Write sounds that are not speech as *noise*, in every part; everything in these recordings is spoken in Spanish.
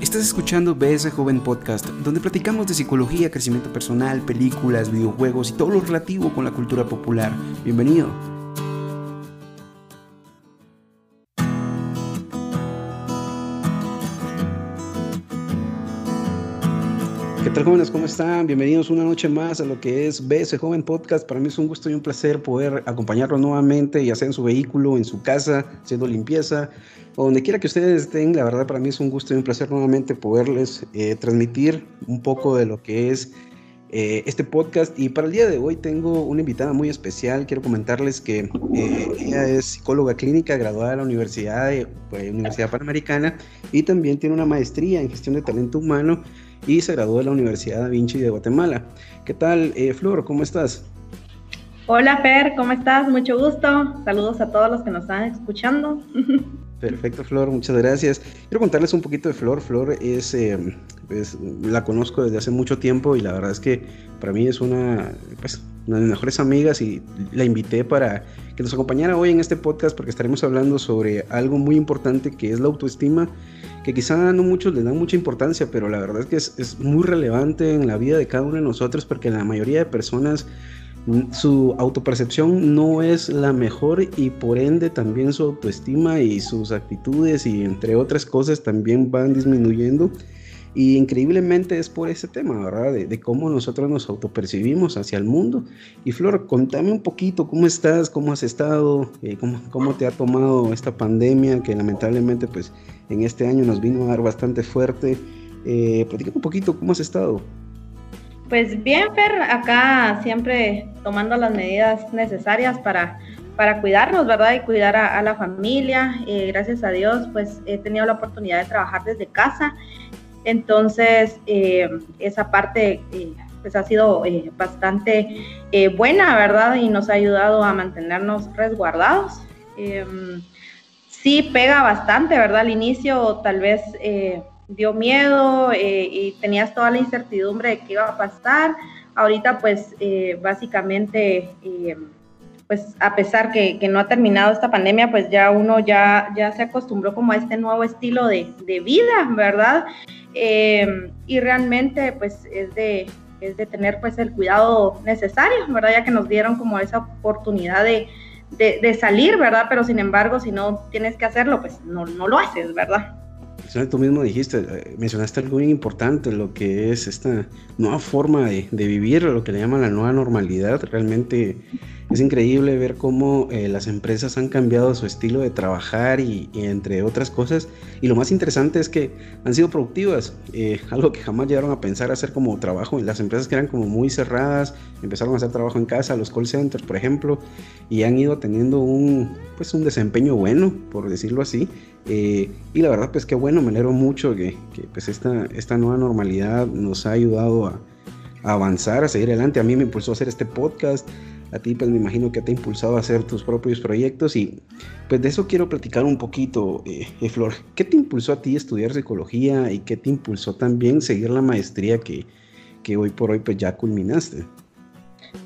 Estás escuchando BS Joven Podcast, donde platicamos de psicología, crecimiento personal, películas, videojuegos y todo lo relativo con la cultura popular. Bienvenido. ¿Qué tal jóvenes? ¿Cómo están? Bienvenidos una noche más a lo que es BS Joven Podcast. Para mí es un gusto y un placer poder acompañarlos nuevamente, ya sea en su vehículo, en su casa, haciendo limpieza, o donde quiera que ustedes estén, la verdad para mí es un gusto y un placer nuevamente poderles eh, transmitir un poco de lo que es eh, este podcast. Y para el día de hoy tengo una invitada muy especial. Quiero comentarles que eh, ella es psicóloga clínica graduada de la Universidad, pues, Universidad Panamericana y también tiene una maestría en gestión de talento humano y se graduó de la Universidad Da Vinci de Guatemala. ¿Qué tal, Flor? ¿Cómo estás? Hola, Fer, ¿cómo estás? Mucho gusto. Saludos a todos los que nos están escuchando. *laughs* Perfecto, Flor, muchas gracias. Quiero contarles un poquito de Flor. Flor es, eh, la conozco desde hace mucho tiempo y la verdad es que para mí es una, pues, una de mis mejores amigas y la invité para que nos acompañara hoy en este podcast porque estaremos hablando sobre algo muy importante que es la autoestima, que quizá no muchos le dan mucha importancia, pero la verdad es que es, es muy relevante en la vida de cada uno de nosotros porque la mayoría de personas su autopercepción no es la mejor y por ende también su autoestima y sus actitudes y entre otras cosas también van disminuyendo. Y increíblemente es por ese tema, ¿verdad? De, cómo nosotros nos autopercibimos hacia el mundo. Y Flor, contame un poquito, ¿cómo estás? ¿Cómo has estado? Eh, ¿cómo, ¿Cómo te ha tomado esta pandemia que lamentablemente pues en este año nos vino a dar bastante fuerte? Eh, platícame un poquito, ¿cómo has estado? Pues bien, Fer, acá siempre tomando las medidas necesarias para, para cuidarnos, ¿verdad? Y cuidar a, la familia. Eh, gracias a Dios, pues he tenido la oportunidad de trabajar desde casa. Entonces, eh, esa parte eh, pues ha sido bastante buena, ¿verdad? Y nos ha ayudado a mantenernos resguardados. Sí pega bastante, ¿verdad? Al inicio tal vez dio miedo eh, y tenías toda la incertidumbre de qué iba a pasar. Ahorita pues eh, básicamente, eh, pues a pesar que, que, no ha terminado esta pandemia, pues ya uno ya, ya se acostumbró como a este nuevo estilo de, de vida, ¿verdad? y realmente pues es de, es de tener pues el cuidado necesario, ¿verdad? Ya que nos dieron como esa oportunidad de, de, de salir, ¿verdad? Pero sin embargo, si no tienes que hacerlo, pues no, no lo haces, ¿verdad? tú mismo dijiste, eh, mencionaste algo muy importante, lo que es esta nueva forma de, de, vivir, lo que le llaman la nueva normalidad. Realmente es increíble ver cómo eh, las empresas han cambiado su estilo de trabajar y, entre otras cosas. Y lo más interesante es que han sido productivas, eh, algo que jamás llegaron a pensar hacer como trabajo. Las empresas que eran como muy cerradas empezaron a hacer trabajo en casa, los call centers, por ejemplo, y han ido teniendo un, pues, un desempeño bueno, por decirlo así. Eh, y la verdad, pues qué bueno, me alegro mucho que, que pues esta, esta nueva normalidad nos ha ayudado a, a avanzar, a seguir adelante. A mí me impulsó a hacer este podcast a ti pues me imagino que te ha impulsado a hacer tus propios proyectos y pues de eso quiero platicar un poquito, eh, eh, Flor. ¿Qué te impulsó a ti estudiar psicología y qué te impulsó también seguir la maestría que, que hoy por hoy pues ya culminaste?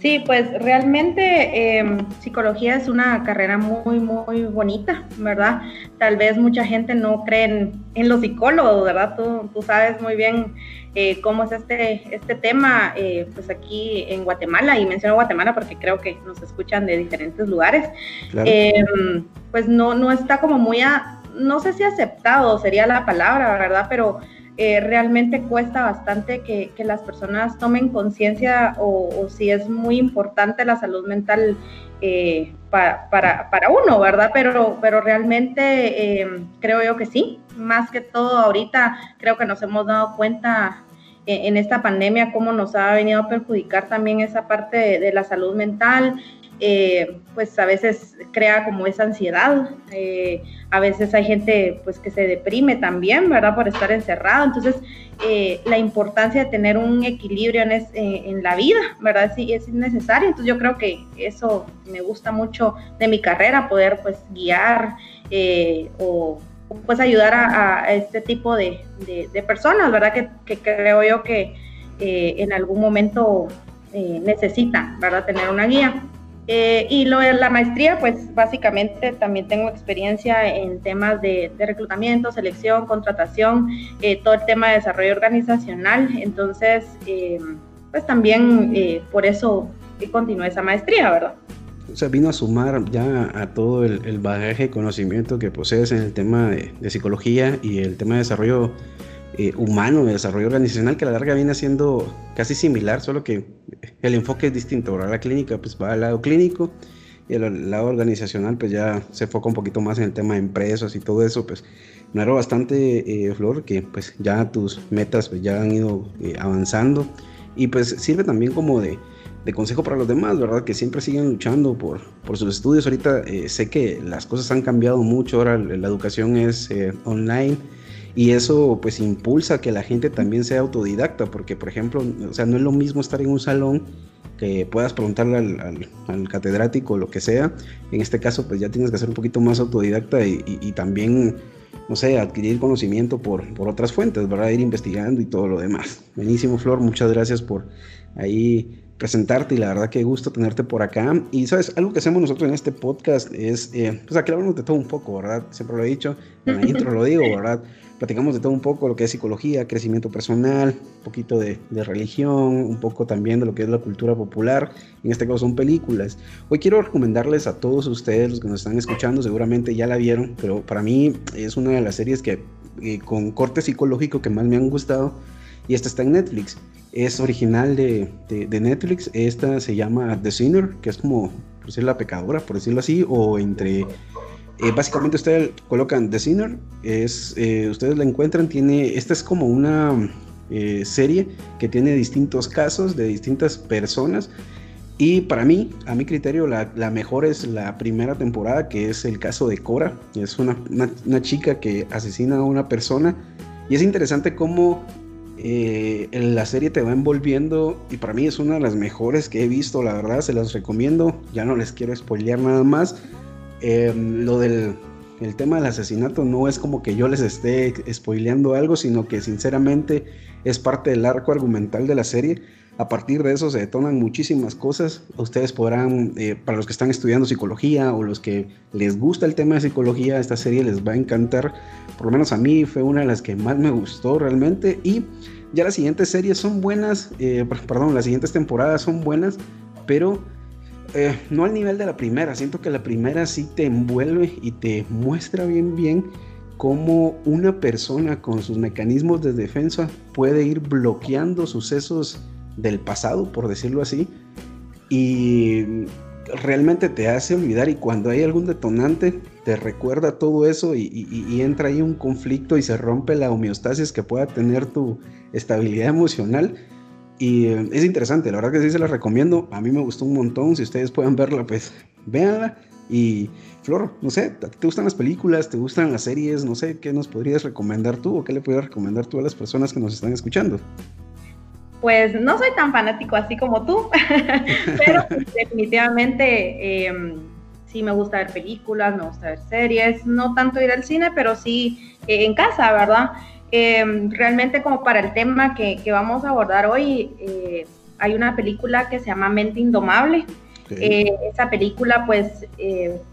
Sí, pues realmente em, psicología es una carrera muy, muy bonita, ¿verdad? Tal vez mucha gente no cree en, los psicólogos, ¿verdad? Tú, tú sabes muy bien eh, cómo es este, este tema, eh, pues aquí en Guatemala, y menciono Guatemala porque creo que nos escuchan de diferentes lugares, em, pues no, no está como muy, a, no sé si aceptado sería la palabra, ¿verdad? Pero eh, realmente cuesta bastante que, las personas tomen conciencia o, si es muy importante la salud mental eh, para, para, uno, ¿verdad? Pero, pero realmente eh, creo yo que sí. Más que todo ahorita creo que nos hemos dado cuenta en, esta pandemia cómo nos ha venido a perjudicar también esa parte de la salud mental eh, pues a veces crea como esa ansiedad, eh, a veces hay gente pues que se deprime también, ¿verdad? Por estar encerrado, entonces eh, la importancia de tener un equilibrio en, la vida, ¿verdad? Sí, es necesario, entonces yo creo que eso me gusta mucho de mi carrera, poder pues guiar o pues ayudar a, este tipo de, de, personas, ¿verdad? Que, que, creo yo que en algún momento necesitan, ¿verdad? Tener una guía. Eh, y lo de la maestría, pues básicamente también tengo experiencia en temas de, reclutamiento, selección, contratación, eh, todo el tema de desarrollo organizacional. Entonces, eh, pues también por eso continué esa maestría, ¿verdad? O sea, vino a sumar ya a todo el, bagaje de conocimiento que posees en el tema de, psicología y el tema de desarrollo eh, humano, de desarrollo organizacional, que a la larga viene siendo casi similar, solo que el enfoque es distinto. Ahora la clínica pues va al lado clínico y el lado organizacional pues ya se enfoca un poquito más en el tema de empresas y todo eso, pues era bastante, eh, Flor, que pues ya tus metas pues, ya han ido eh, avanzando y pues sirve también como de de consejo para los demás, ¿verdad? Que siempre siguen luchando por, por sus estudios. Ahorita eh, sé que las cosas han cambiado mucho, ahora la educación es eh, online y eso pues impulsa que la gente también sea autodidacta, porque por ejemplo, o sea, no es lo mismo estar en un salón que puedas preguntarle al, al, catedrático o lo que sea. En este caso pues ya tienes que ser un poquito más autodidacta y también no sé, adquirir conocimiento por, por, otras fuentes, ¿verdad? Ir investigando y todo lo demás. Buenísimo, Flor, muchas gracias por ahí presentarte y la verdad que gusto tenerte por acá. Y sabes, algo que hacemos nosotros en este podcast es, eh, pues aquí hablamos de todo un poco, ¿verdad? Siempre lo he dicho, en la intro lo digo, ¿verdad? Platicamos de todo un poco, lo que es psicología, crecimiento personal, un poquito de, de, religión, un poco también de lo que es la cultura popular, en este caso son películas. Hoy quiero recomendarles a todos ustedes, los que nos están escuchando, seguramente ya la vieron, pero para mí es una de las series que eh, con corte psicológico que más me han gustado y esta está en Netflix. Es original de, de, Netflix. Esta se llama The Sinner, que es como, decir la pecadora, por decirlo así, o entre... Eh, básicamente ustedes colocan The Sinner, es, eh, ustedes la encuentran, tiene, esta es como una eh, serie que tiene distintos casos de distintas personas y para mí, a mi criterio, la, mejor es la primera temporada, que es el caso de Cora. Es una, una, una, chica que asesina a una persona. Y es interesante cómo eh, la serie te va envolviendo y para mí es una de las mejores que he visto, la verdad, se las recomiendo. Ya no les quiero spoilear nada más. Em, lo del el tema del asesinato no es como que yo les esté spoileando algo, sino que sinceramente es parte del arco argumental de la serie. A partir de eso se detonan muchísimas cosas. Ustedes podrán, eh, para los que están estudiando psicología o los que les gusta el tema de psicología, esta serie les va a encantar. Por lo menos a mí fue una de las que más me gustó realmente. Y ya las siguientes series son buenas, eh, perdón, las siguientes temporadas son buenas, pero eh, no al nivel de la primera. Siento que la primera sí te envuelve y te muestra bien, bien cómo una persona con sus mecanismos de defensa puede ir bloqueando sucesos del pasado, por decirlo así, y realmente te hace olvidar y cuando hay algún detonante te recuerda todo eso y, entra ahí un conflicto y se rompe la homeostasis que pueda tener tu estabilidad emocional. Y eh, es interesante, la verdad que sí se la recomiendo. A mí me gustó un montón. Si ustedes pueden verla, pues véanla. Y Flor, no sé, ¿te gustan las películas? ¿Te gustan las series? No sé, ¿qué nos podrías recomendar tú o qué le podrías recomendar tú a las personas que nos están escuchando? Pues no soy tan fanático así como tú, *laughs* pero definitivamente em, sí me gusta ver películas, me gusta ver series, no tanto ir al cine, pero sí eh, en casa, ¿verdad? Em, realmente como para el tema que, vamos a abordar hoy, eh, hay una película que se llama Mente Indomable. Eh, esa película pues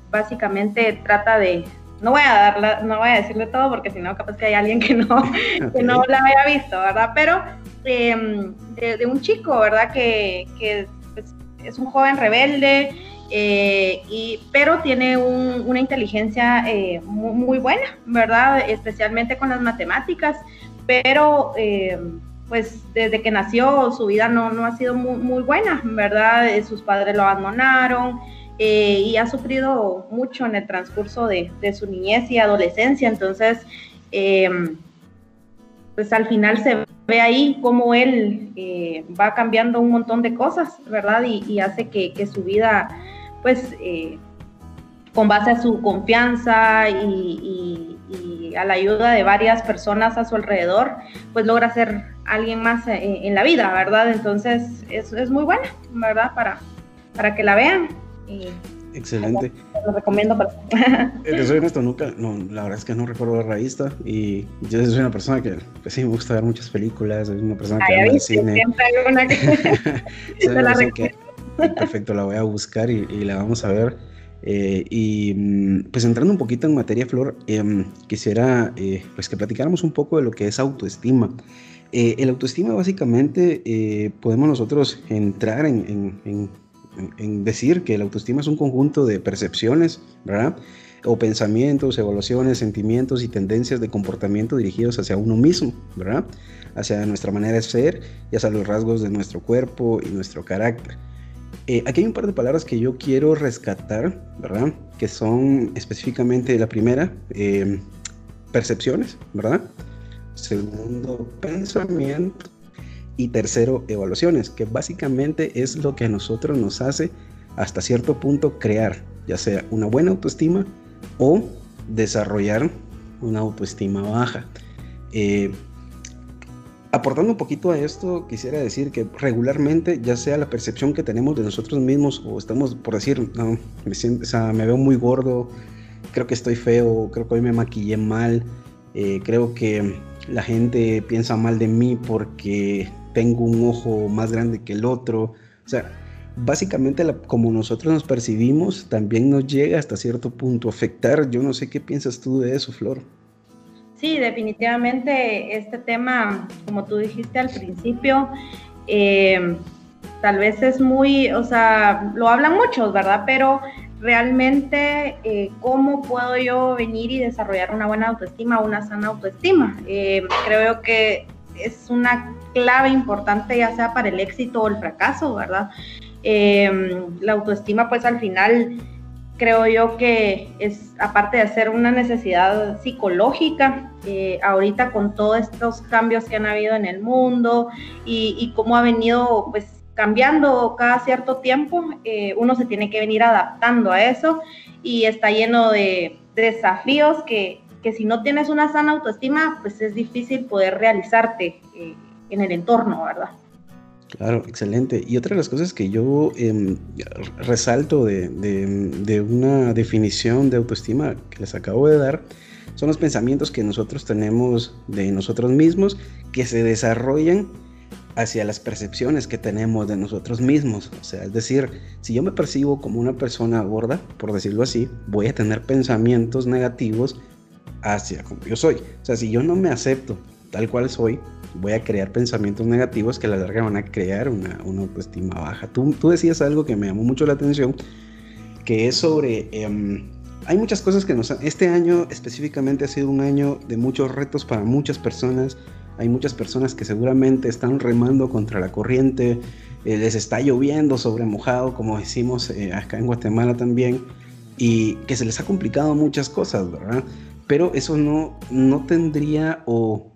básicamente trata de, no voy a darla, no voy a decirle todo porque si no capaz que hay alguien que no, *laughs* que no la haya visto, ¿verdad? Pero em, de, un chico, ¿verdad? Que, que pues, es un joven rebelde, eh, y, pero tiene una inteligencia eh, muy, buena, ¿verdad? Especialmente con las matemáticas, pero em, pues desde que nació su vida no, no ha sido muy, buena, ¿verdad? Sus padres lo abandonaron, eh, y ha sufrido mucho en el transcurso de, su niñez y adolescencia. Entonces, pues al final se ve ahí cómo él eh, va cambiando un montón de cosas, ¿verdad? Y, hace que, su vida, pues, eh, con base a su confianza y, a la ayuda de varias personas a su alrededor, pues logra ser alguien más en, la vida, ¿verdad? Entonces, es, es muy buena, ¿verdad? Para, para que la vean. Excelente. Lo recomiendo para. *laughs* Eh, soy honesto, nunca, no, la verdad es que no recuerdo la revista y yo soy una persona que pues sí me gusta ver muchas películas, soy una persona que ama el cine. Siempre hay una que, *laughs* Perfecto, la voy a buscar y, la vamos a ver. Eh, y mm, pues entrando un poquito en materia, Flor, em, quisiera eh, pues que platicáramos un poco de lo que es autoestima. Eh, el autoestima básicamente podemos nosotros entrar en, en, decir que el autoestima es un conjunto de percepciones, ¿verdad? O pensamientos, evaluaciones, sentimientos y tendencias de comportamiento dirigidos hacia uno mismo, ¿verdad? Hacia nuestra manera de ser y hacia los rasgos de nuestro cuerpo y nuestro carácter. Eh, aquí hay un par de palabras que yo quiero rescatar, ¿verdad? Que son específicamente la primera, eh, percepciones, ¿verdad? Segundo, pensamiento. Y tercero, evaluaciones, que básicamente es lo que a nosotros nos hace hasta cierto punto crear, ya sea una buena autoestima o desarrollar una autoestima baja. Eh, Aportando un poquito a esto, quisiera decir que regularmente, ya sea la percepción que tenemos de nosotros mismos o estamos por decir, no, me, siento, o sea, me veo muy gordo, creo que estoy feo, creo que hoy me maquillé mal, eh, creo que la gente piensa mal de mí porque tengo un ojo más grande que el otro. O sea, básicamente como nosotros nos percibimos, también nos llega hasta cierto punto a afectar. Yo no sé qué piensas tú de eso, Flor. Sí, definitivamente este tema, como tú dijiste al principio, eh, tal vez es muy, o sea, lo hablan muchos, ¿verdad? Pero realmente, eh, ¿cómo puedo yo venir y desarrollar una buena autoestima, una sana autoestima? Eh, creo que es una clave importante, ya sea para el éxito o el fracaso, ¿verdad? la autoestima, pues al final creo yo que es, aparte de ser una necesidad psicológica, eh, ahorita con todos estos cambios que han habido en el mundo y, cómo ha venido pues cambiando cada cierto tiempo, eh, uno se tiene que venir adaptando a eso y está lleno de, desafíos que, que, si no tienes una sana autoestima, pues es difícil poder realizarte eh, en el entorno, ¿verdad? Claro, excelente. Y otra de las cosas que yo em, resalto de, una definición de autoestima que les acabo de dar son los pensamientos que nosotros tenemos de nosotros mismos que se desarrollan hacia las percepciones que tenemos de nosotros mismos. O sea, es decir, si yo me percibo como una persona gorda, por decirlo así, voy a tener pensamientos negativos hacia como yo soy. O sea, si yo no me acepto tal cual soy, voy a crear pensamientos negativos que a la larga van a crear una, autoestima baja. Tú, tú, decías algo que me llamó mucho la atención, que es sobre... Em, hay muchas cosas que nos... Este año específicamente ha sido un año de muchos retos para muchas personas. Hay muchas personas que seguramente están remando contra la corriente, eh, les está lloviendo sobre mojado, como decimos eh, acá en Guatemala también, y que se les ha complicado muchas cosas, ¿verdad? Pero eso no, no tendría o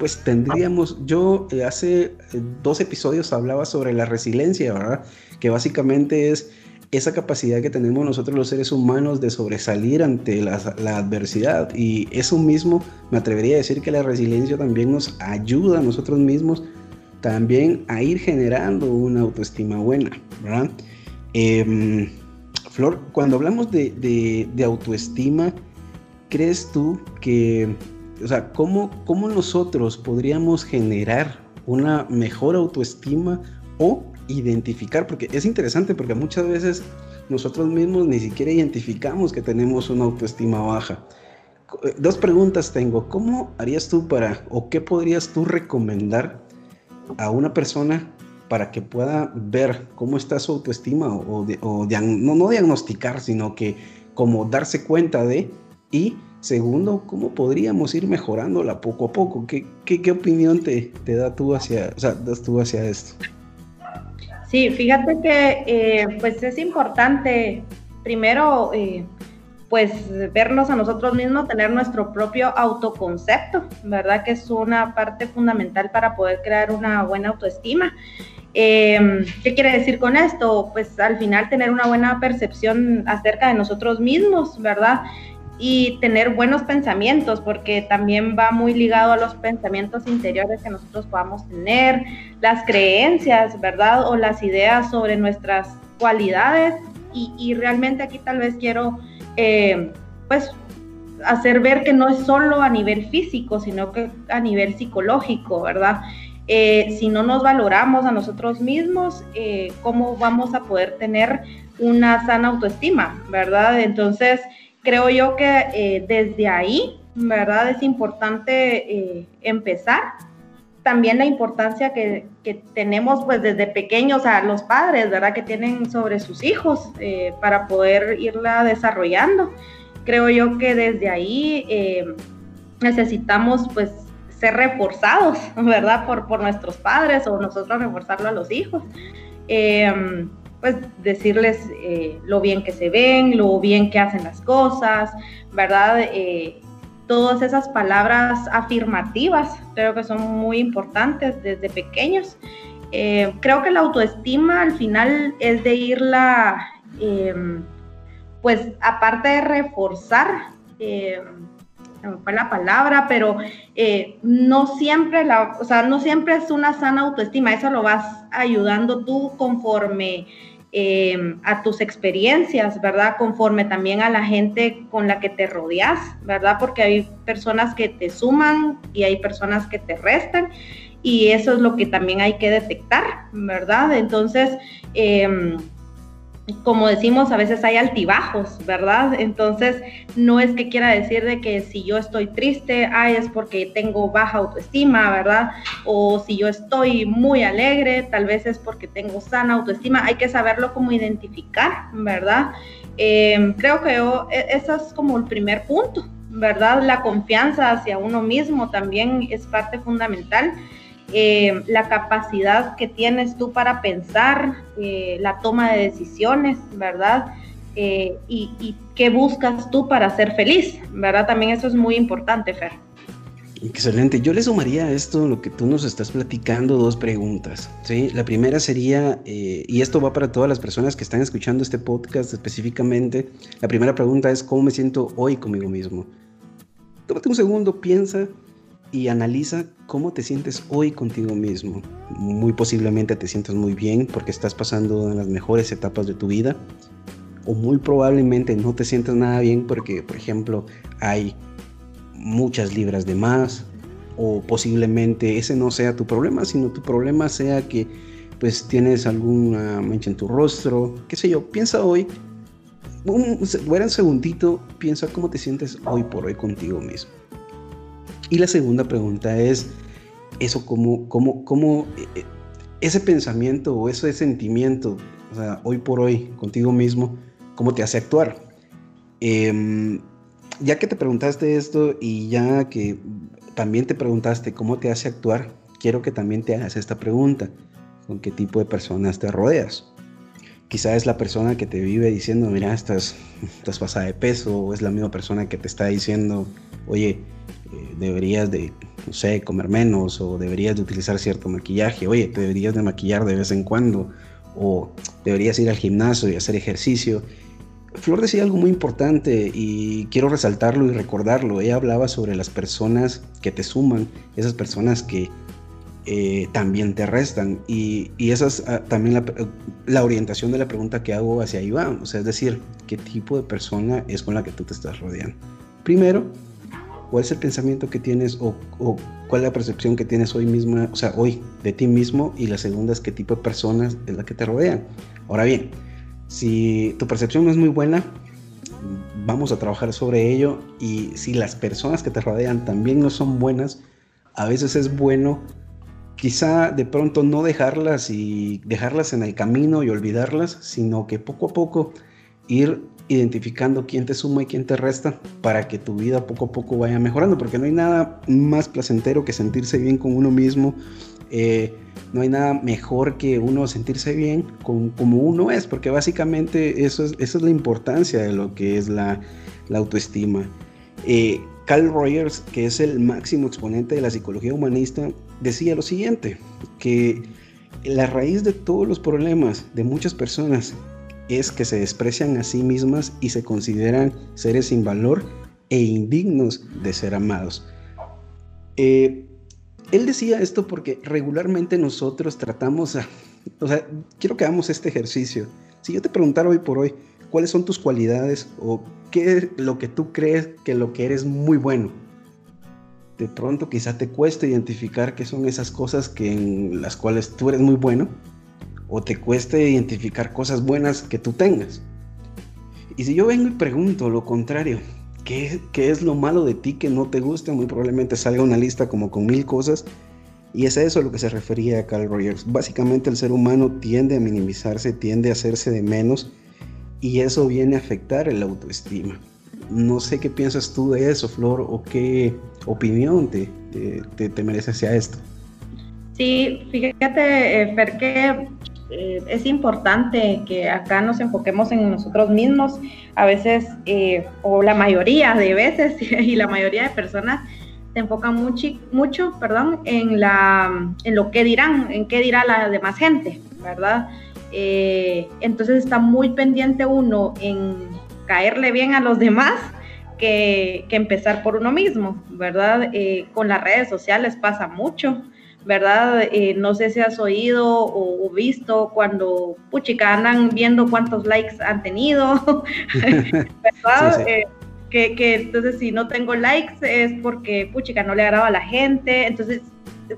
pues tendríamos, yo eh, hace eh, dos episodios hablaba sobre la resiliencia, ¿verdad? Que básicamente es esa capacidad que tenemos nosotros los seres humanos de sobresalir ante la, adversidad. Y eso mismo me atrevería a decir que la resiliencia también nos ayuda a nosotros mismos también a ir generando una autoestima buena, ¿verdad? Em, Flor, cuando hablamos de autoestima, ¿crees tú que o sea, ¿cómo, ¿cómo nosotros podríamos generar una mejor autoestima o identificar? Porque es interesante porque muchas veces nosotros mismos ni siquiera identificamos que tenemos una autoestima baja. Eh, dos preguntas tengo. ¿Cómo harías tú para, o qué podrías tú recomendar a una persona para que pueda ver cómo está su autoestima o, no, no diagnosticar, sino que como darse cuenta de y Segundo, ¿cómo podríamos ir mejorándola poco a poco? ¿Qué, qué, opinión te, te, da tú hacia, o sea, das tú hacia esto? Sí, fíjate que eh, pues es importante primero eh, pues vernos a nosotros mismos, tener nuestro propio autoconcepto, ¿verdad? Que es una parte fundamental para poder crear una buena autoestima. Em, ¿Qué quiere decir con esto? Pues al final tener una buena percepción acerca de nosotros mismos, ¿verdad? Y tener buenos pensamientos, porque también va muy ligado a los pensamientos interiores que nosotros podamos tener, las creencias, ¿verdad? O las ideas sobre nuestras cualidades. Y, realmente aquí tal vez quiero, eh, pues, hacer ver que no es solo a nivel físico, sino que a nivel psicológico, ¿verdad? eh, si no nos valoramos a nosotros mismos, eh, ¿cómo vamos a poder tener una sana autoestima, verdad? Entonces, creo yo que desde ahí, verdad, es importante empezar también la importancia que, tenemos pues desde pequeños a los padres, ¿verdad? Que tienen sobre sus hijos eh, para poder irla desarrollando. Creo yo que desde ahí eh, necesitamos pues ser reforzados, *laughs* ¿verdad? Por, por nuestros padres o nosotros reforzarlo a los hijos. Eh, pues decirles lo bien que se ven, lo bien que hacen las cosas, ¿verdad? todas esas palabras afirmativas, creo que son muy importantes desde pequeños. Eh, creo que la autoestima al final es de irla, eh, pues aparte de reforzar, eh, fue la palabra, pero eh, no siempre la, o sea, no siempre es una sana autoestima, eso lo vas ayudando tú conforme Em, a tus experiencias, ¿verdad? Conforme también a la gente con la que te rodeas, ¿verdad? Porque hay personas que te suman y hay personas que te restan y eso es lo que también hay que detectar, ¿verdad? Entonces, eh, como decimos, a veces hay altibajos, ¿verdad? Entonces, no es que quiera decir de que si yo estoy triste, ay, es porque tengo baja autoestima, ¿verdad? O si yo estoy muy alegre, tal vez es porque tengo sana autoestima. Hay que saberlo como identificar, ¿verdad? Em, creo que yo, e, eso es como el primer punto, ¿verdad? La confianza hacia uno mismo también es parte fundamental. Eh, la capacidad que tienes tú para pensar, eh, la toma de decisiones, ¿verdad? Eh, y, qué buscas tú para ser feliz, ¿verdad? También eso es muy importante, Fer. Excelente. Yo le sumaría a esto lo que tú nos estás platicando dos preguntas. ¿sí? La primera sería, y esto va para todas las personas que están escuchando este podcast específicamente, la primera pregunta es, ¿cómo me siento hoy conmigo mismo? Tómate un segundo, piensa y analiza cómo te sientes hoy contigo mismo. Muy posiblemente te sientas muy bien porque estás pasando en las mejores etapas de tu vida. O muy probablemente no te sientas nada bien porque, por ejemplo, hay muchas libras de más. O posiblemente ese no sea tu problema, sino tu problema sea que pues tienes alguna mancha en tu rostro, qué sé yo. Piensa hoy, un, un segundito, piensa cómo te sientes hoy por hoy contigo mismo. Y la segunda pregunta es, eso cómo, cómo, cómo eh, ese pensamiento o ese sentimiento, o sea, hoy por hoy, contigo mismo, cómo te hace actuar. Em, ya que te preguntaste esto y ya que también te preguntaste cómo te hace actuar, quiero que también te hagas esta pregunta. ¿Con qué tipo de personas te rodeas? Quizá es la persona que te vive diciendo, mira, estás, estás pasada de peso, o es la misma persona que te está diciendo, oye, eh, deberías de, no sé, comer menos o deberías de utilizar cierto maquillaje, oye, te deberías de maquillar de vez en cuando o deberías ir al gimnasio y hacer ejercicio. Flor decía algo muy importante y quiero resaltarlo y recordarlo. Ella hablaba sobre las personas que te suman, esas personas que eh, también te restan. Y, y esa es ah, también la, orientación de la pregunta que hago hacia va. O sea, es decir, ¿qué tipo de persona es con la que tú te estás rodeando? Primero, cuál es el pensamiento que tienes o, cuál es la percepción que tienes hoy misma, o sea, hoy de ti mismo y la segunda es qué tipo de personas es la que te rodean. Ahora bien, si tu percepción no es muy buena, vamos a trabajar sobre ello y si las personas que te rodean también no son buenas, a veces es bueno quizá de pronto no dejarlas y dejarlas en el camino y olvidarlas, sino que poco a poco ir identificando quién te suma y quién te resta para que tu vida poco a poco vaya mejorando, porque no hay nada más placentero que sentirse bien con uno mismo, eh, no hay nada mejor que uno sentirse bien con, como uno es, porque básicamente eso es, esa es la importancia de lo que es la, la autoestima. Eh, Carl Rogers, que es el máximo exponente de la psicología humanista, decía lo siguiente, que la raíz de todos los problemas de muchas personas es que se desprecian a sí mismas y se consideran seres sin valor e indignos de ser amados. Eh, él decía esto porque regularmente nosotros tratamos a... O sea, quiero que hagamos este ejercicio. Si yo te preguntara hoy por hoy, ¿cuáles son tus cualidades o qué es lo que tú crees que lo que eres muy bueno? de pronto quizá te cueste identificar qué son esas cosas que en las cuales tú eres muy bueno o te cueste identificar cosas buenas que tú tengas. Y si yo vengo y pregunto lo contrario, ¿qué, ¿qué, es lo malo de ti que no te gusta? Muy probablemente salga una lista como con mil cosas. Y es a eso a lo que se refería a Carl Rogers. Básicamente el ser humano tiende a minimizarse, tiende a hacerse de menos y eso viene a afectar el autoestima. No sé qué piensas tú de eso, Flor, o qué opinión te, te, te merece hacia esto. Sí, fíjate, eh, Fer, que eh, es importante que acá nos enfoquemos en nosotros mismos. A veces, eh, o la mayoría de veces, *laughs* y la mayoría de personas se enfocan mucho, mucho perdón, en, lo que dirán, en qué dirá la demás gente, ¿verdad? entonces está muy pendiente uno en caerle bien a los demás que, empezar por uno mismo, ¿verdad? Eh, con las redes sociales pasa mucho, ¿verdad? Eh, no sé si has oído o, visto cuando, puchica, andan viendo cuántos likes han tenido, *laughs* ¿verdad? Eh, que, que, entonces si no tengo likes es porque, puchica, no le agrada a la gente. Entonces,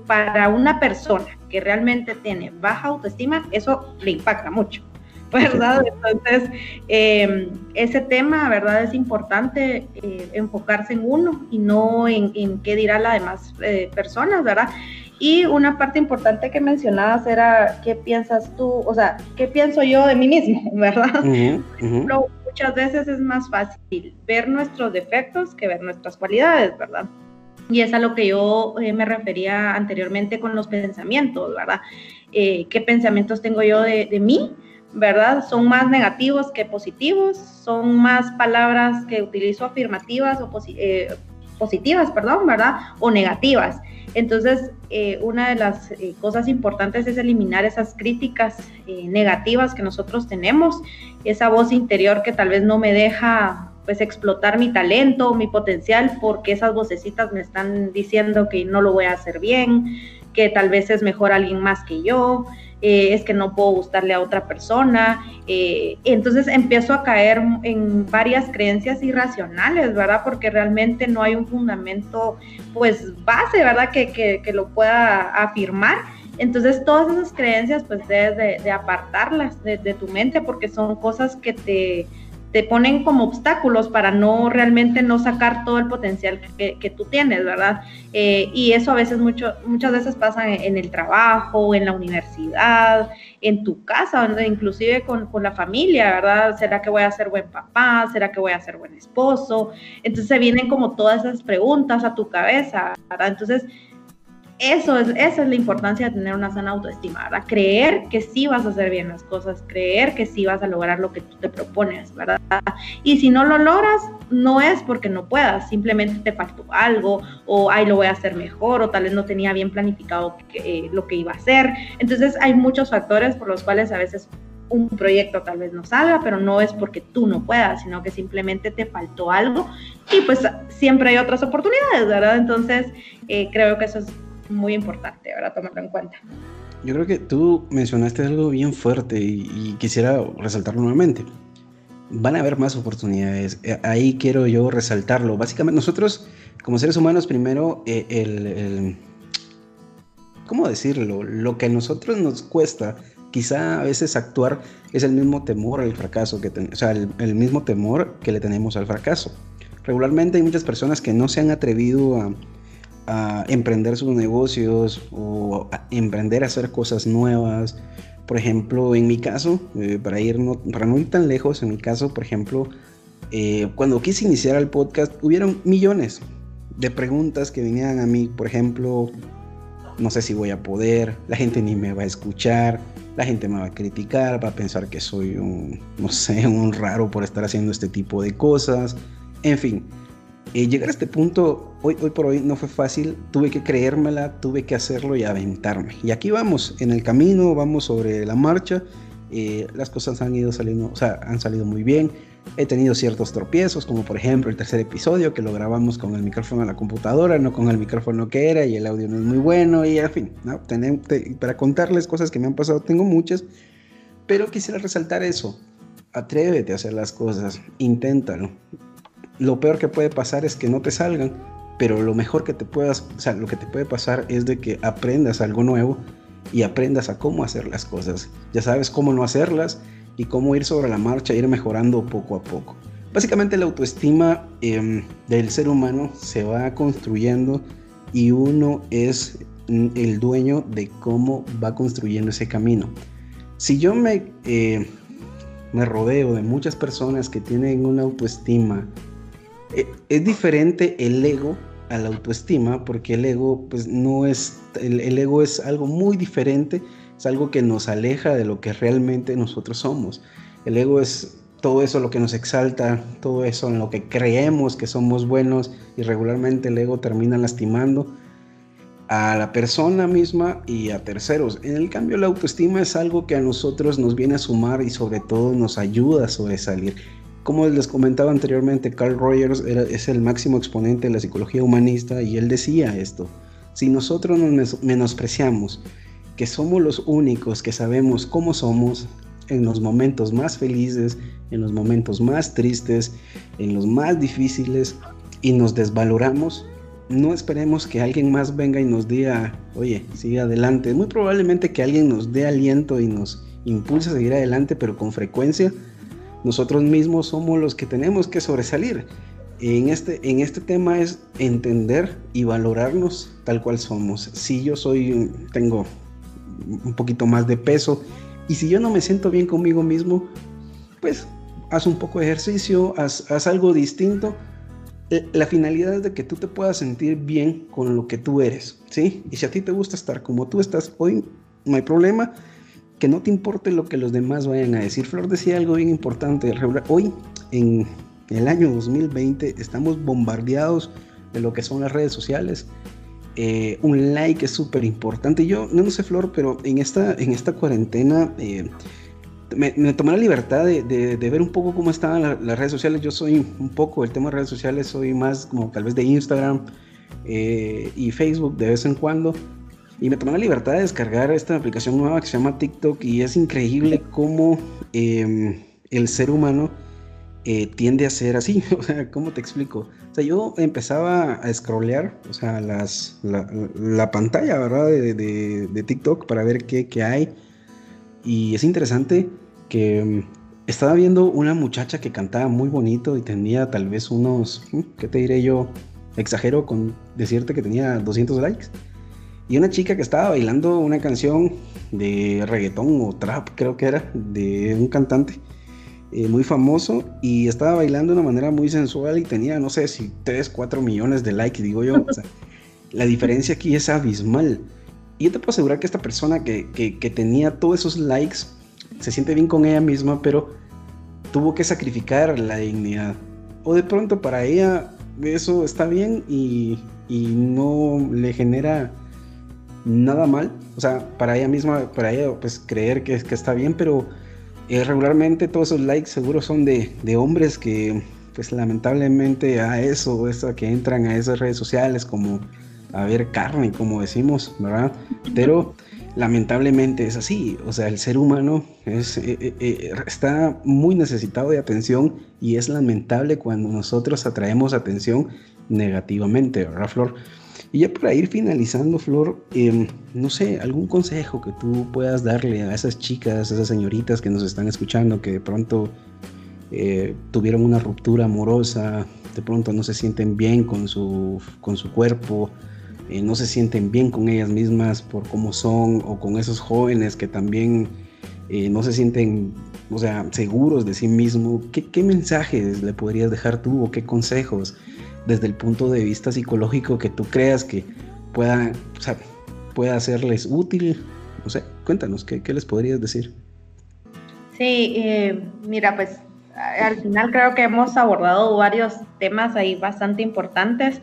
para una persona que realmente tiene baja autoestima, eso le impacta mucho. *laughs* ¿verdad? Entonces, em, ese tema, ¿verdad? Es importante eh, enfocarse en uno y no en, qué dirá las demás eh, personas, ¿verdad? Y una parte importante que mencionabas era qué piensas tú, o sea, qué pienso yo de mí mismo, *laughs* ¿verdad? muchas veces es más fácil ver nuestros defectos que ver nuestras cualidades, ¿verdad? Y es a lo que yo eh, me refería anteriormente con los pensamientos, ¿verdad? ¿Qué pensamientos tengo yo de, de mí? ¿verdad? Son más negativos que positivos, son más palabras que utilizo afirmativas o eh, positivas, perdón, ¿verdad? O negativas. Entonces, eh, una de las eh, cosas importantes es eliminar esas críticas negativas que nosotros tenemos, esa voz interior que tal vez no me deja pues explotar mi talento, mi potencial, porque esas vocecitas me están diciendo que no lo voy a hacer bien, que tal vez es mejor alguien más que yo, eh, es que no puedo gustarle a otra persona. Eh, entonces empiezo a caer en varias creencias irracionales, ¿verdad? Porque realmente no hay un fundamento, pues, base, ¿verdad? Que, que, lo pueda afirmar. Entonces todas esas creencias, pues, debes de, apartarlas de tu mente porque son cosas que te te ponen como obstáculos para no realmente no sacar todo el potencial que, tú tienes, ¿verdad? Eh, y eso a veces muchas veces pasa en, el trabajo, en la universidad, en tu casa, inclusive con, con, la familia, ¿verdad? ¿Será que voy a ser buen papá? ¿Será que voy a ser buen esposo? Entonces se vienen como todas esas preguntas a tu cabeza, ¿verdad? Entonces eso es, esa es la importancia de tener una sana autoestima, ¿verdad? Creer que sí vas a hacer bien las cosas, creer que sí vas a lograr lo que tú te propones, ¿verdad? Y si no lo logras, no es porque no puedas, simplemente te faltó algo, o ay, lo voy a hacer mejor, o tal vez no tenía bien planificado eh, lo que iba a hacer. Entonces hay muchos factores por los cuales a veces un proyecto tal vez no salga, pero no es porque tú no puedas, sino que simplemente te faltó algo y pues siempre hay otras oportunidades, ¿verdad? Entonces eh, creo que eso es muy importante, ahora tomarlo en cuenta. Yo creo que tú mencionaste algo bien fuerte y, quisiera resaltarlo nuevamente. Van a haber más oportunidades. Eh, ahí quiero yo resaltarlo. Básicamente, nosotros como seres humanos, primero, eh, el, ¿cómo decirlo? Lo que a nosotros nos cuesta, quizá a veces actuar, es el mismo temor al fracaso, que o sea, el mismo temor que le tenemos al fracaso. Regularmente hay muchas personas que no se han atrevido a a emprender sus negocios o a emprender a hacer cosas nuevas. Por ejemplo, en mi caso, eh, para, ir no, para no ir tan lejos, en mi caso, por ejemplo, eh, cuando quise iniciar el podcast, hubieron millones de preguntas que venían a mí, por ejemplo, no sé si voy a poder, la gente ni me va a escuchar, la gente me va a criticar, va a pensar que soy un, no sé, *laughs* un raro por estar haciendo este tipo de cosas, en fin llegar a este punto, hoy, por hoy, no fue fácil. Tuve que creérmela, tuve que hacerlo y aventarme. Y aquí vamos, en el camino, vamos sobre la marcha. Eh, las cosas han ido saliendo, o sea, han salido muy bien. He tenido ciertos tropiezos, como por ejemplo el tercer episodio que lo grabamos con el micrófono de la computadora, no con el micrófono que era y el audio no es muy bueno y al fin, ¿no? para contarles cosas que me han pasado tengo muchas, pero quisiera resaltar eso. Atrévete a hacer las cosas, inténtalo lo peor que puede pasar es que no te salgan, pero lo mejor que te puedas, o sea, lo que te puede pasar es de que aprendas algo nuevo y aprendas a cómo hacer las cosas. Ya sabes cómo no hacerlas y cómo ir sobre la marcha, ir mejorando poco a poco. Básicamente la autoestima em, del ser humano se va construyendo y uno es el dueño de cómo va construyendo ese camino. Si yo me, eh, me rodeo de muchas personas que tienen una autoestima, es diferente el ego a la autoestima porque el ego pues no es, el, el ego es algo muy diferente, es algo que nos aleja de lo que realmente nosotros somos. El ego es todo eso lo que nos exalta, todo eso en lo que creemos que somos buenos y regularmente el ego termina lastimando a la persona misma y a terceros. En el cambio, la autoestima es algo que a nosotros nos viene a sumar y sobre todo nos ayuda a sobresalir. Como les comentaba anteriormente, Carl Rogers es el máximo exponente de la psicología humanista y él decía esto, si nosotros nos menospreciamos, que somos los únicos que sabemos cómo somos en los momentos más felices, en los momentos más tristes, en los más difíciles y nos desvaloramos, no esperemos que alguien más venga y nos diga, oye, sigue adelante. Muy probablemente que alguien nos dé aliento y nos impulse a seguir adelante, pero con frecuencia nosotros mismos somos los que tenemos que sobresalir. En este, en este tema es entender y valorarnos tal cual somos. Si yo soy, tengo un poquito más de peso y si yo no me siento bien conmigo mismo, pues haz un poco de ejercicio, haz, algo distinto eh, la finalidad es de que tú te puedas sentir bien con lo que tú eres, ¿sí? Y si a ti te gusta estar como tú estás hoy, no hay problema, que no te importe lo que los demás vayan a decir. Flor decía algo bien importante, hoy en el año 2020 estamos bombardeados de lo que son las redes sociales. Eh, un like es súper importante. Yo no, sé, Flor, pero en esta, en esta cuarentena eh, me, tomé la libertad de, ver un poco cómo estaban las redes sociales. Yo soy un poco, el tema de redes sociales, soy más como tal vez de Instagram eh, y Facebook de vez en cuando. Y me tomé la libertad de descargar esta aplicación nueva que se llama TikTok y es increíble cómo em, el ser humano eh, tiende a ser así. *laughs* O sea, ¿cómo te explico? O sea, yo empezaba a scrollear, o sea, las, la, pantalla, ¿verdad? De, de, TikTok para ver qué, qué hay. Y es interesante que mm, estaba viendo una muchacha que cantaba muy bonito y tenía tal vez unos, ¿qué te diré yo? Exagero con decirte que tenía 200 likes. Y una chica que estaba bailando una canción de reggaetón o trap, creo que era, de un cantante eh, muy famoso. Y estaba bailando de una manera muy sensual y tenía, no sé si 3, 4 millones de likes, digo yo. *laughs* la diferencia aquí es abismal. Y yo te puedo asegurar que esta persona que, que, tenía todos esos likes se siente bien con ella misma, pero tuvo que sacrificar la dignidad. O de pronto para ella eso está bien y, y no le genera nada mal. O sea, para ella misma, para ella, pues creer que, que está bien, pero eh, regularmente todos esos likes seguro son de, de, hombres que, pues lamentablemente a eso, que entran a esas redes sociales como a ver carne, como decimos, ¿verdad? Pero lamentablemente es así, o sea, el ser humano es, eh, eh, está muy necesitado de atención y es lamentable cuando nosotros atraemos atención negativamente, ¿verdad, Flor? Y ya para ir finalizando, Flor, em, no sé, algún consejo que tú puedas darle a esas chicas, a esas señoritas que nos están escuchando, que de pronto tuvieron una ruptura amorosa, de pronto no se sienten bien con su, con su cuerpo, eh, no se sienten bien con ellas mismas por cómo son, o con esos jóvenes que también eh, no se sienten, o sea, seguros de sí mismos. ¿Qué, mensajes le podrías dejar tú o qué consejos desde el punto de vista psicológico que tú creas que pueda, o sea, pueda serles útil? No sé, cuéntanos, ¿qué, les podrías decir? Sí, eh, mira, pues al final creo que hemos abordado varios temas ahí bastante importantes.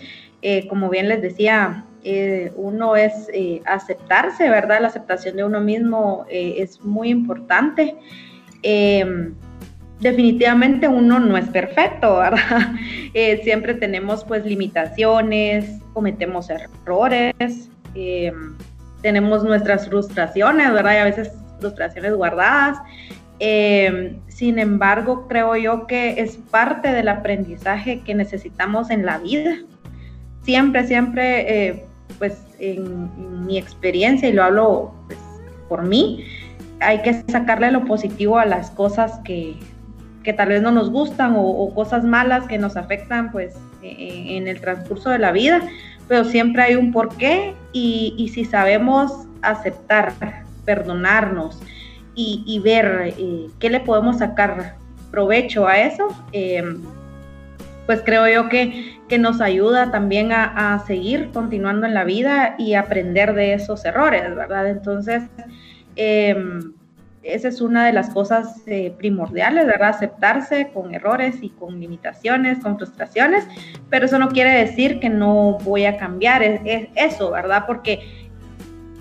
como bien les decía, eh, uno es eh, aceptarse, ¿verdad? La aceptación de uno mismo eh, es muy importante. Definitivamente uno no es perfecto, *laughs* ¿verdad? siempre tenemos pues limitaciones, cometemos errores, tenemos nuestras frustraciones, ¿verdad? Y a veces frustraciones guardadas. sin embargo, creo yo que es parte del aprendizaje que necesitamos en la vida siempre, siempre, eh, pues en, mi experiencia, y lo hablo pues, por mí, hay que sacarle lo positivo a las cosas que, que tal vez no nos gustan o, cosas malas que nos afectan pues e, e, en el transcurso de la vida, pero siempre hay un porqué y, y si sabemos aceptar, perdonarnos y, ver eh, qué le podemos sacar provecho a eso, em, pues creo yo que, que nos ayuda también a, seguir continuando en la vida y aprender de esos errores, ¿verdad? Entonces, eh, esa es una de las cosas eh, primordiales, ¿verdad? Aceptarse con errores y con limitaciones, con frustraciones, pero eso no quiere decir que no voy a cambiar, es, eso, ¿verdad? Porque,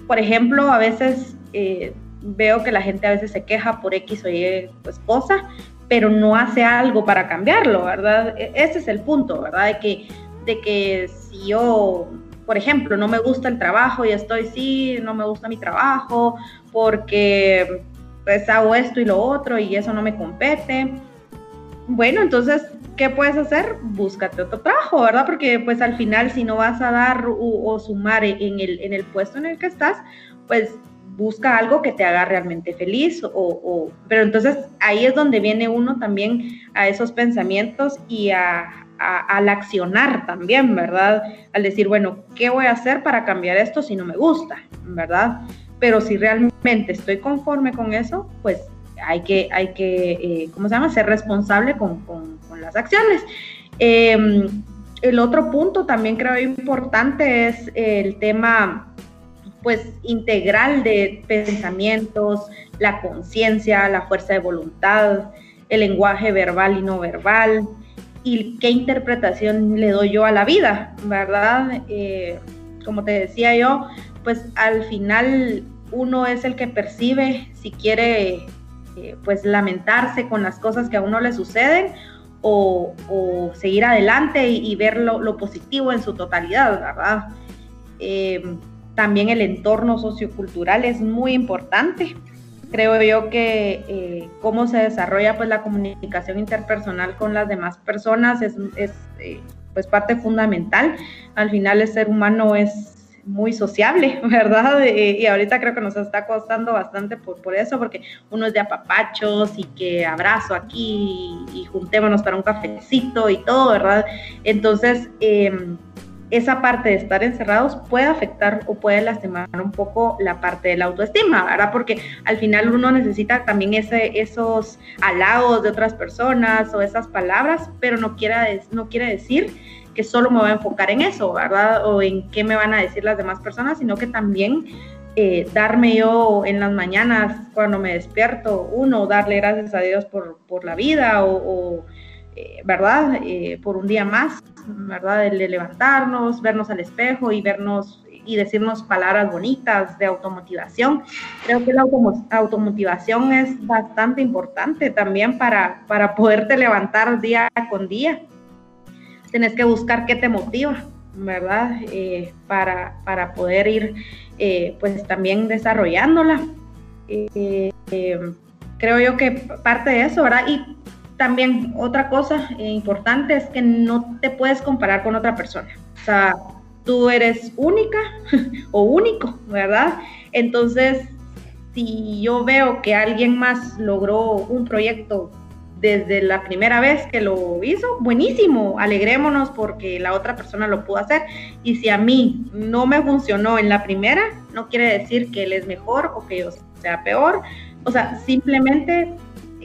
por ejemplo, a veces eh, veo que la gente a veces se queja por X o Y pues, cosa, pero no hace algo para cambiarlo, ¿verdad? E, ese es el punto, ¿verdad? De que, de que si yo por ejemplo, no me gusta el trabajo y estoy, sí, no me gusta mi trabajo porque pues hago esto y lo otro y eso no me compete. Bueno, entonces, ¿qué puedes hacer? Búscate otro trabajo, ¿verdad? Porque pues al final si no vas a dar o, sumar en el, en el puesto en el que estás, pues busca algo que te haga realmente feliz o, pero entonces ahí es donde viene uno también a esos pensamientos y a, al accionar también, ¿verdad? Al decir, bueno, ¿qué voy a hacer para cambiar esto si no me gusta, ¿verdad? Pero si realmente estoy conforme con eso, pues hay que, hay que eh, ¿cómo se llama?, ser responsable con, las acciones. Em, el otro punto también creo importante es el tema pues integral de pensamientos, la conciencia, la fuerza de voluntad, el lenguaje verbal y no verbal, y qué interpretación le doy yo a la vida, ¿verdad? Eh, como te decía yo, pues al final uno es el que percibe si quiere eh, pues lamentarse con las cosas que a uno le suceden o, seguir adelante y, ver lo, positivo en su totalidad, ¿verdad? Em, también el entorno sociocultural es muy importante. Creo yo que eh, cómo se desarrolla pues la comunicación interpersonal con las demás personas es, es eh, pues parte fundamental. Al final el ser humano es muy sociable, *laughs* ¿verdad? Y, ahorita creo que nos está costando bastante por, por eso, porque uno es de apapachos y que abrazo aquí y, juntémonos para un cafecito y todo, ¿verdad? Entonces, em, esa parte de estar encerrados puede afectar o puede lastimar un poco la parte de la autoestima, ¿verdad? Porque al final uno necesita también ese, esos halagos de otras personas o esas palabras, pero no, quiera, no quiere decir que solo me voy a enfocar en eso, ¿verdad? O en qué me van a decir las demás personas, sino que también eh, darme yo en las mañanas cuando me despierto, uno, darle gracias a Dios por, por la vida o, eh, ¿verdad? Eh, por un día más, ¿verdad? De, levantarnos, vernos al espejo y vernos y decirnos palabras bonitas de automotivación. Creo que la automotivación es bastante importante también para, para poderte levantar día con día tenés que buscar qué te motiva, ¿verdad? Eh, para, para, poder ir eh, pues también desarrollándola. Creo yo que parte de eso, ¿verdad? También otra cosa importante es que no te puedes comparar con otra persona. O sea, tú eres única *laughs* o único, ¿verdad? Entonces, si yo veo que alguien más logró un proyecto desde la primera vez que lo hizo, buenísimo, alegrémonos porque la otra persona lo pudo hacer. Y si a mí no me funcionó en la primera, no quiere decir que él es mejor o que yo sea peor. O sea, simplemente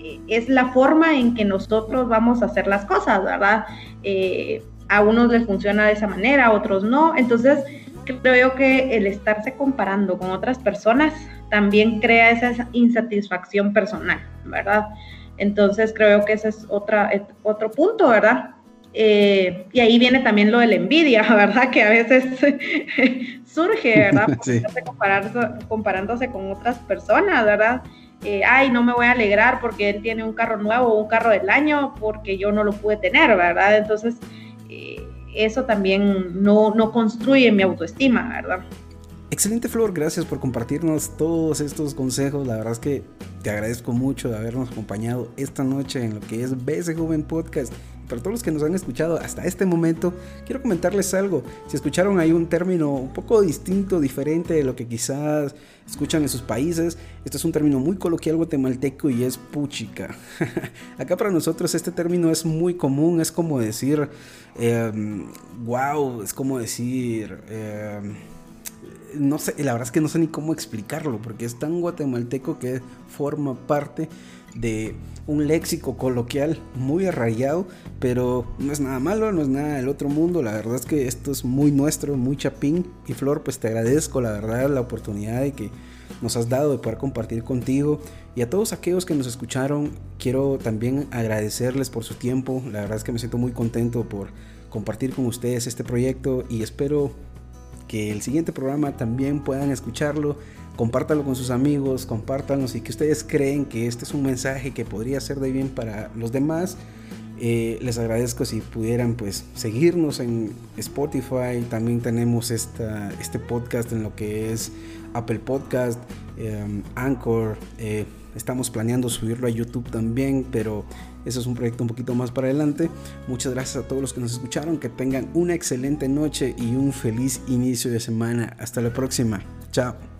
eh, es la forma en que nosotros vamos a hacer las cosas, ¿verdad? Eh, a unos les funciona de esa manera, a otros no. Entonces, creo que el estarse comparando con otras personas también crea esa insatisfacción personal, ¿verdad? Entonces creo que ese es otra, otro punto, ¿verdad? Eh, y ahí viene también lo de la envidia, *laughs* ¿verdad? Que a veces *laughs* surge, ¿verdad? *laughs* Comparándose, con otras personas, ¿verdad? Ay, no me voy a alegrar porque él tiene un carro nuevo o un carro del año porque yo no lo pude tener, ¿verdad? Entonces, eh, eso también no, no construye mi autoestima, ¿verdad? Excelente Flor, gracias por compartirnos todos estos consejos. La verdad es que te agradezco mucho de habernos acompañado esta noche en lo que es BS Joven Podcast. Para todos los que nos han escuchado hasta este momento, quiero comentarles algo. Si escucharon ahí un término un poco distinto, diferente de lo que quizás escuchan en sus países, este es un término muy coloquial guatemalteco y es puchica. *laughs* Acá para nosotros este término es muy común, es como decir, wow, em, es como decir... Em, no sé, la verdad es que no sé ni cómo explicarlo, porque es tan guatemalteco que forma parte de un léxico coloquial muy arraigado, pero no es nada malo, no es nada del otro mundo, la verdad es que esto es muy nuestro, muy chapín, y Flor, pues te agradezco la verdad la oportunidad de que nos has dado de poder compartir contigo. Y a todos aquellos que nos escucharon, quiero también agradecerles por su tiempo, la verdad es que me siento muy contento por compartir con ustedes este proyecto y espero que el siguiente programa también puedan escucharlo. Compártanlo con sus amigos, compártanlo y que ustedes creen que este es un mensaje que podría ser de bien para los demás. Eh, les agradezco si pudieran pues seguirnos en Spotify. También tenemos esta, este podcast en lo que es Apple Podcast, em, Anchor. Eh, estamos planeando subirlo a YouTube también, pero eso es un proyecto un poquito más para adelante. Muchas gracias a todos los que nos escucharon. Que tengan una excelente noche y un feliz inicio de semana. Hasta la próxima. Chao.